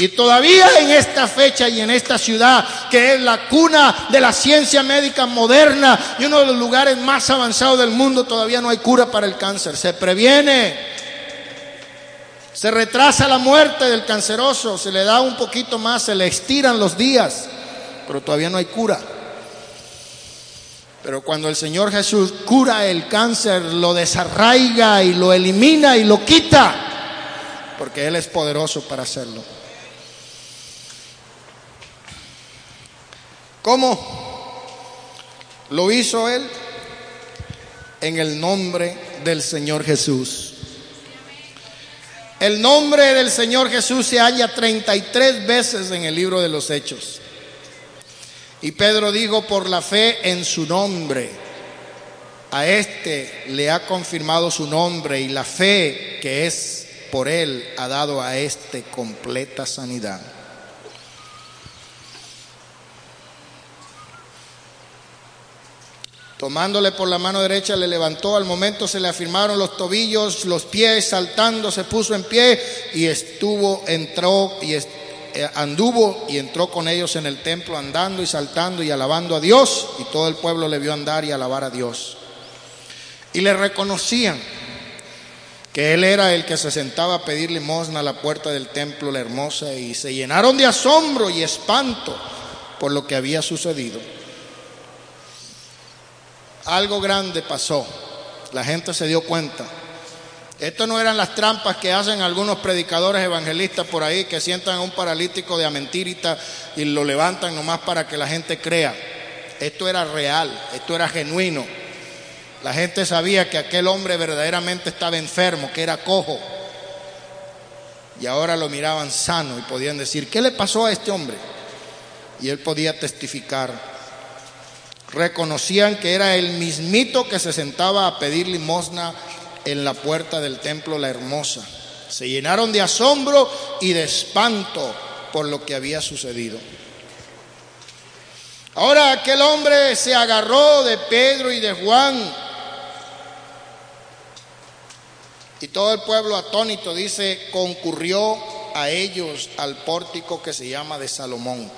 S1: Y todavía en esta fecha y en esta ciudad, que es la cuna de la ciencia médica moderna y uno de los lugares más avanzados del mundo, todavía no hay cura para el cáncer. Se previene, se retrasa la muerte del canceroso, se le da un poquito más, se le estiran los días, pero todavía no hay cura. Pero cuando el Señor Jesús cura el cáncer, lo desarraiga y lo elimina y lo quita, porque Él es poderoso para hacerlo. ¿Cómo lo hizo él? En el nombre del Señor Jesús. El nombre del Señor Jesús se halla 33 veces en el libro de los Hechos. Y Pedro dijo, por la fe en su nombre, a este le ha confirmado su nombre y la fe que es por él ha dado a este completa sanidad. Tomándole por la mano derecha le levantó, al momento se le afirmaron los tobillos, los pies, saltando se puso en pie y estuvo, entró y eh, anduvo y entró con ellos en el templo andando y saltando y alabando a Dios y todo el pueblo le vio andar y alabar a Dios. Y le reconocían. que él era el que se sentaba a pedir limosna a la puerta del templo, la hermosa, y se llenaron de asombro y espanto por lo que había sucedido. Algo grande pasó, la gente se dio cuenta. Esto no eran las trampas que hacen algunos predicadores evangelistas por ahí que sientan a un paralítico de a mentirita y lo levantan nomás para que la gente crea. Esto era real, esto era genuino. La gente sabía que aquel hombre verdaderamente estaba enfermo, que era cojo. Y ahora lo miraban sano y podían decir, ¿qué le pasó a este hombre? Y él podía testificar. Reconocían que era el mismito que se sentaba a pedir limosna en la puerta del templo La Hermosa. Se llenaron de asombro y de espanto por lo que había sucedido. Ahora aquel hombre se agarró de Pedro y de Juan y todo el pueblo atónito dice, concurrió a ellos al pórtico que se llama de Salomón.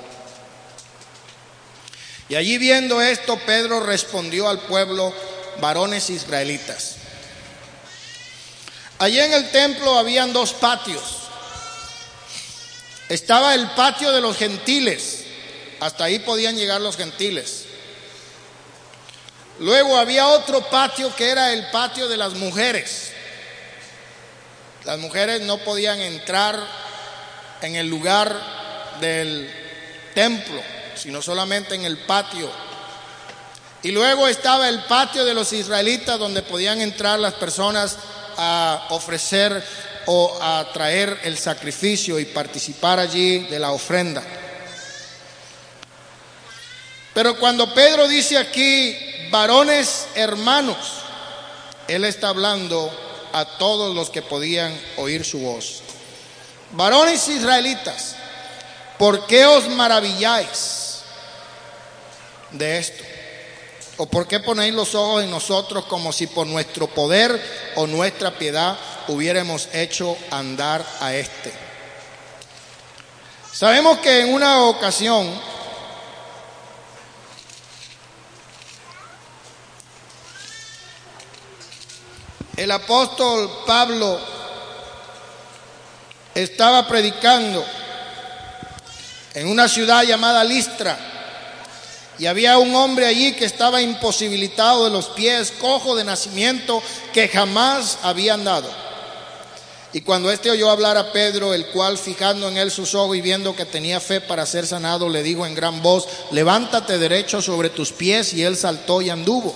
S1: Y allí viendo esto, Pedro respondió al pueblo, varones israelitas. Allí en el templo habían dos patios. Estaba el patio de los gentiles, hasta ahí podían llegar los gentiles. Luego había otro patio que era el patio de las mujeres. Las mujeres no podían entrar en el lugar del templo, sino solamente en el patio. Y luego estaba el patio de los israelitas donde podían entrar las personas a ofrecer o a traer el sacrificio y participar allí de la ofrenda. Pero cuando Pedro dice aquí, varones hermanos, él está hablando a todos los que podían oír su voz. Varones israelitas, ¿por qué os maravilláis de esto? ¿O por qué ponéis los ojos en nosotros como si por nuestro poder o nuestra piedad hubiéramos hecho andar a este? Sabemos que en una ocasión el apóstol Pablo estaba predicando en una ciudad llamada Listra y había un hombre allí que estaba imposibilitado de los pies, cojo de nacimiento, que jamás había andado. Y cuando éste oyó hablar a Pedro, el cual fijando en él sus ojos y viendo que tenía fe para ser sanado, le dijo en gran voz, levántate derecho sobre tus pies, y él saltó y anduvo.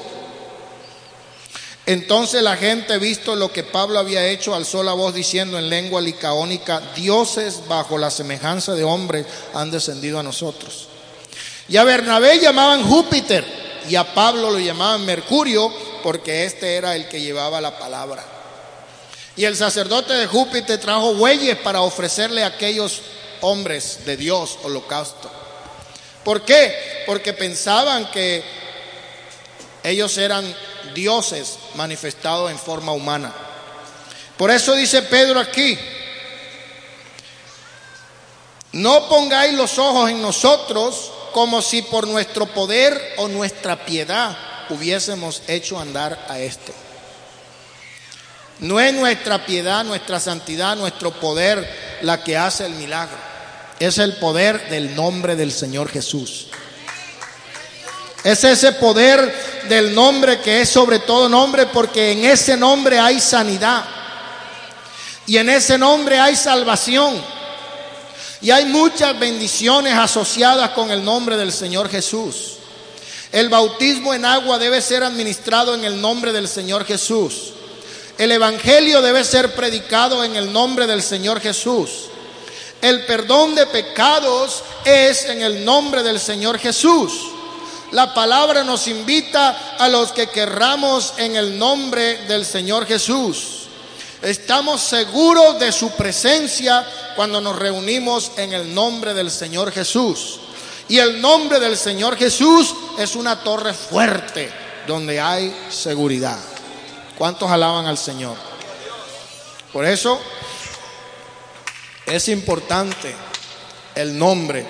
S1: Entonces la gente, visto lo que Pablo había hecho, alzó la voz diciendo en lengua licaónica, dioses bajo la semejanza de hombres han descendido a nosotros. Y a Bernabé llamaban Júpiter y a Pablo lo llamaban Mercurio porque este era el que llevaba la palabra. Y el sacerdote de Júpiter trajo bueyes para ofrecerle a aquellos hombres de Dios holocausto. ¿Por qué? Porque pensaban que ellos eran dioses manifestados en forma humana. Por eso dice Pedro aquí, no pongáis los ojos en nosotros como si por nuestro poder o nuestra piedad hubiésemos hecho andar a este. No es nuestra piedad, nuestra santidad, nuestro poder la que hace el milagro. Es el poder del nombre del Señor Jesús. Es ese poder del nombre que es sobre todo nombre porque en ese nombre hay sanidad. Y en ese nombre hay salvación. Y hay muchas bendiciones asociadas con el nombre del Señor Jesús. El bautismo en agua debe ser administrado en el nombre del Señor Jesús. El Evangelio debe ser predicado en el nombre del Señor Jesús. El perdón de pecados es en el nombre del Señor Jesús. La palabra nos invita a los que querramos en el nombre del Señor Jesús. Estamos seguros de su presencia cuando nos reunimos en el nombre del Señor Jesús. Y el nombre del Señor Jesús es una torre fuerte donde hay seguridad. ¿Cuántos alaban al Señor? Por eso es importante el nombre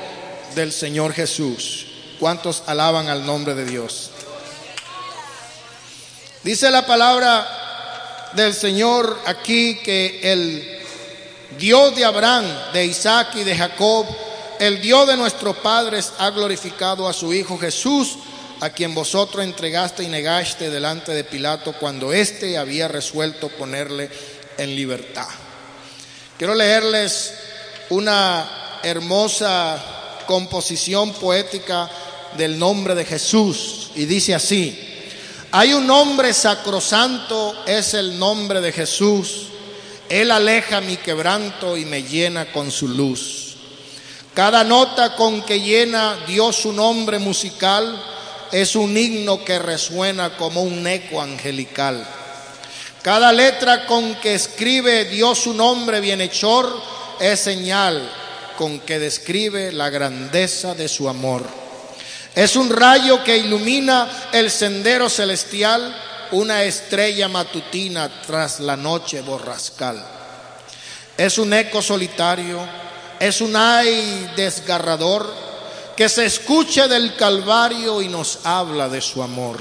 S1: del Señor Jesús. ¿Cuántos alaban al nombre de Dios? Dice la palabra del Señor aquí que el Dios de Abraham, de Isaac y de Jacob, el Dios de nuestros padres ha glorificado a su Hijo Jesús, a quien vosotros entregaste y negaste delante de Pilato cuando éste había resuelto ponerle en libertad. Quiero leerles una hermosa composición poética del nombre de Jesús y dice así, hay un nombre sacrosanto, es el nombre de Jesús, Él aleja mi quebranto y me llena con su luz. Cada nota con que llena Dios su nombre musical es un himno que resuena como un eco angelical. Cada letra con que escribe Dios su nombre bienhechor es señal con que describe la grandeza de su amor. Es un rayo que ilumina el sendero celestial, una estrella matutina tras la noche borrascal. Es un eco solitario, es un ay desgarrador que se escuche del Calvario y nos habla de su amor.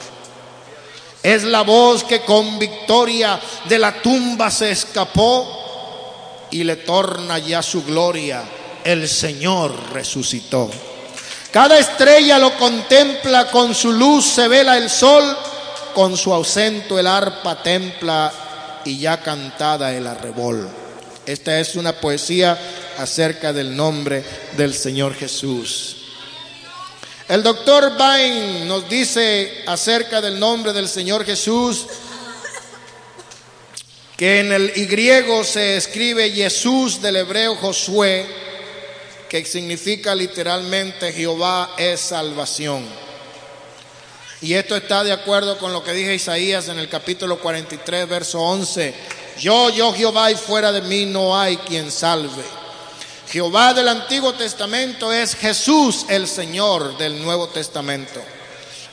S1: Es la voz que con victoria de la tumba se escapó y le torna ya su gloria el Señor resucitó. Cada estrella lo contempla, con su luz se vela el sol, con su ausento el arpa templa y ya cantada el arrebol. Esta es una poesía acerca del nombre del Señor Jesús. El doctor Bain nos dice acerca del nombre del Señor Jesús que en el y griego se escribe Jesús del hebreo Josué que significa literalmente Jehová es salvación. Y esto está de acuerdo con lo que dije Isaías en el capítulo 43, verso 11. Yo, yo Jehová y fuera de mí no hay quien salve. Jehová del Antiguo Testamento es Jesús el Señor del Nuevo Testamento.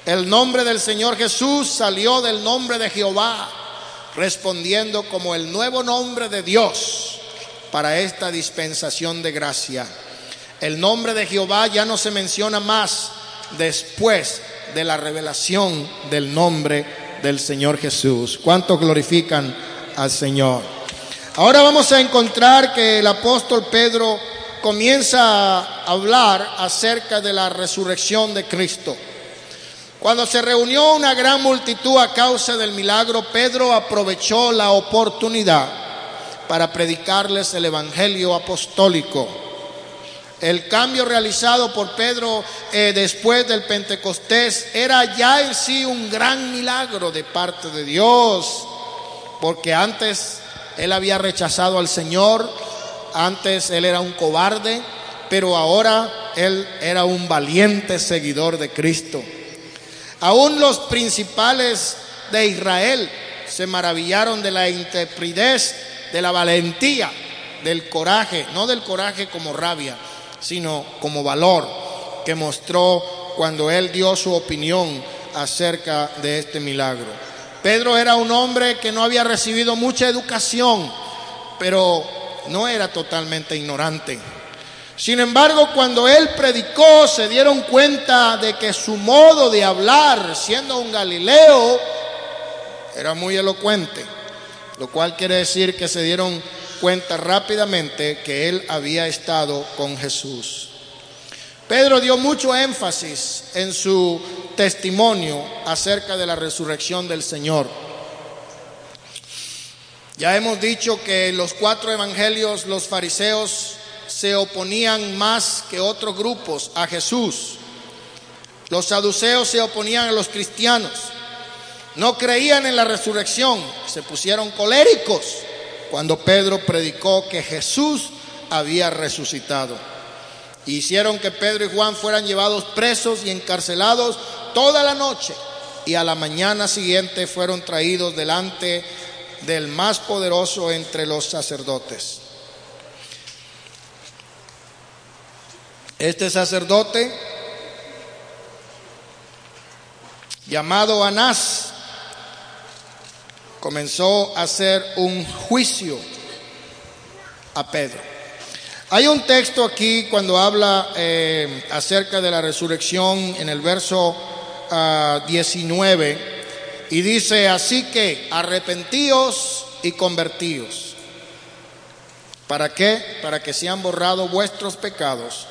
S1: El nombre del Señor Jesús salió del nombre de Jehová, respondiendo como el nuevo nombre de Dios para esta dispensación de gracia. El nombre de Jehová ya no se menciona más después de la revelación del nombre del Señor Jesús. ¿Cuántos glorifican al Señor? Ahora vamos a encontrar que el apóstol Pedro comienza a hablar acerca de la resurrección de Cristo. Cuando se reunió una gran multitud a causa del milagro, Pedro aprovechó la oportunidad para predicarles el Evangelio apostólico el cambio realizado por Pedro eh, después del Pentecostés era ya en sí un gran milagro de parte de Dios, porque antes él había rechazado al Señor, antes él era un cobarde, pero ahora él era un valiente seguidor de Cristo. Aún los principales de Israel se maravillaron de la intrepidez, de la valentía, del coraje, no del coraje como rabia, sino como valor que mostró cuando él dio su opinión acerca de este milagro. Pedro era un hombre que no había recibido mucha educación, pero no era totalmente ignorante. Sin embargo, cuando él predicó, se dieron cuenta de que su modo de hablar, siendo un Galileo, era muy elocuente, lo cual quiere decir que se dieron cuenta rápidamente que él había estado con Jesús. Pedro dio mucho énfasis en su testimonio acerca de la resurrección del Señor. Ya hemos dicho que los cuatro evangelios, los fariseos se oponían más que otros grupos a Jesús. Los saduceos se oponían a los cristianos. No creían en la resurrección, se pusieron coléricos cuando Pedro predicó que Jesús había resucitado. Hicieron que Pedro y Juan fueran llevados presos y encarcelados toda la noche y a la mañana siguiente fueron traídos delante del más poderoso entre los sacerdotes. Este sacerdote, llamado Anás, comenzó a hacer un juicio a Pedro. Hay un texto aquí cuando habla eh, acerca de la resurrección en el verso 19 ah, y dice, así que arrepentíos y convertíos. ¿Para qué? Para que sean borrados vuestros pecados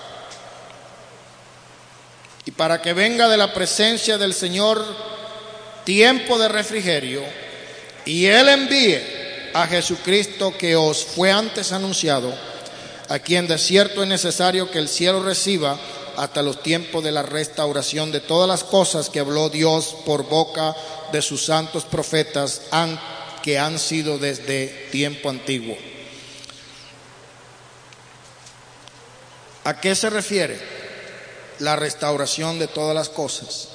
S1: y para que venga de la presencia del Señor tiempo de refrigerio y Él envíe a Jesucristo que os fue antes anunciado, a quien de cierto es necesario que el cielo reciba hasta los tiempos de la restauración de todas las cosas que habló Dios por boca de sus santos profetas que han sido desde tiempo antiguo. ¿A qué se refiere? La restauración de todas las cosas.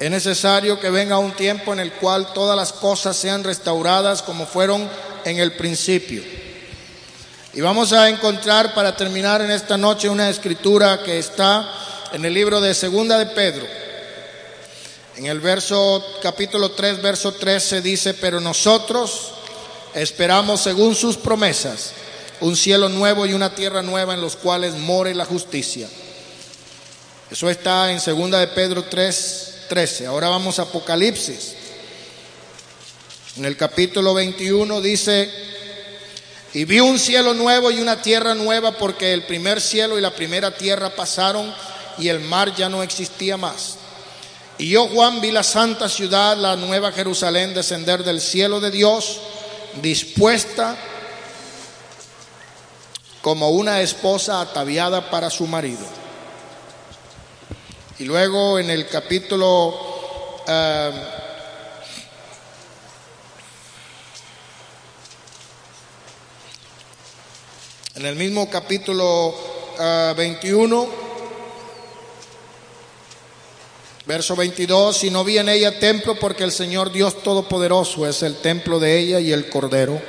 S1: Es necesario que venga un tiempo en el cual todas las cosas sean restauradas como fueron en el principio. Y vamos a encontrar para terminar en esta noche una escritura que está en el libro de Segunda de Pedro. En el verso capítulo 3, verso 13 dice, "Pero nosotros esperamos según sus promesas un cielo nuevo y una tierra nueva en los cuales more la justicia." Eso está en Segunda de Pedro 3, 13. Ahora vamos a Apocalipsis. En el capítulo 21 dice, y vi un cielo nuevo y una tierra nueva porque el primer cielo y la primera tierra pasaron y el mar ya no existía más. Y yo, Juan, vi la santa ciudad, la nueva Jerusalén, descender del cielo de Dios, dispuesta como una esposa ataviada para su marido. Y luego en el capítulo eh, En el mismo capítulo 21, ah, verso 22, y no vi en ella templo porque el Señor Dios Todopoderoso es el templo de ella y el Cordero.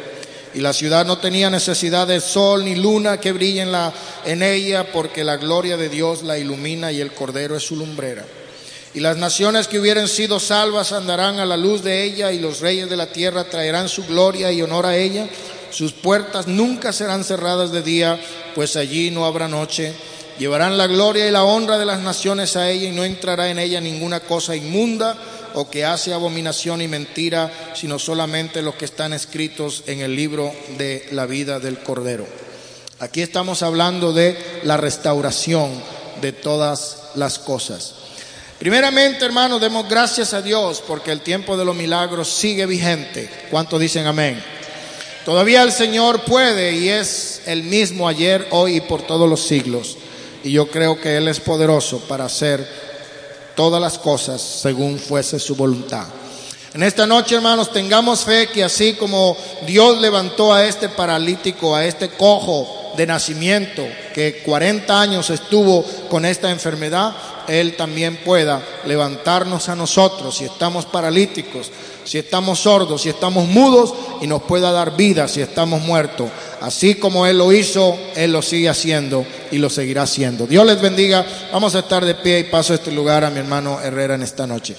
S1: Y la ciudad no tenía necesidad de sol ni luna que brillen en, la, en ella porque la gloria de Dios la ilumina y el Cordero es su lumbrera. Y las naciones que hubieran sido salvas andarán a la luz de ella y los reyes de la tierra traerán su gloria y honor a ella sus puertas nunca serán cerradas de día, pues allí no habrá noche. Llevarán la gloria y la honra de las naciones a ella y no entrará en ella ninguna cosa inmunda o que hace abominación y mentira, sino solamente los que están escritos en el libro de la vida del Cordero. Aquí estamos hablando de la restauración de todas las cosas. Primeramente, hermanos, demos gracias a Dios porque el tiempo de los milagros sigue vigente. ¿Cuántos dicen amén? Todavía el Señor puede y es el mismo ayer, hoy y por todos los siglos. Y yo creo que Él es poderoso para hacer todas las cosas según fuese su voluntad. En esta noche, hermanos, tengamos fe que así como Dios levantó a este paralítico, a este cojo de nacimiento, que 40 años estuvo con esta enfermedad, Él también pueda levantarnos a nosotros si estamos paralíticos, si estamos sordos, si estamos mudos y nos pueda dar vida si estamos muertos. Así como Él lo hizo, Él lo sigue haciendo y lo seguirá haciendo. Dios les bendiga. Vamos a estar de pie y paso a este lugar a mi hermano Herrera en esta noche.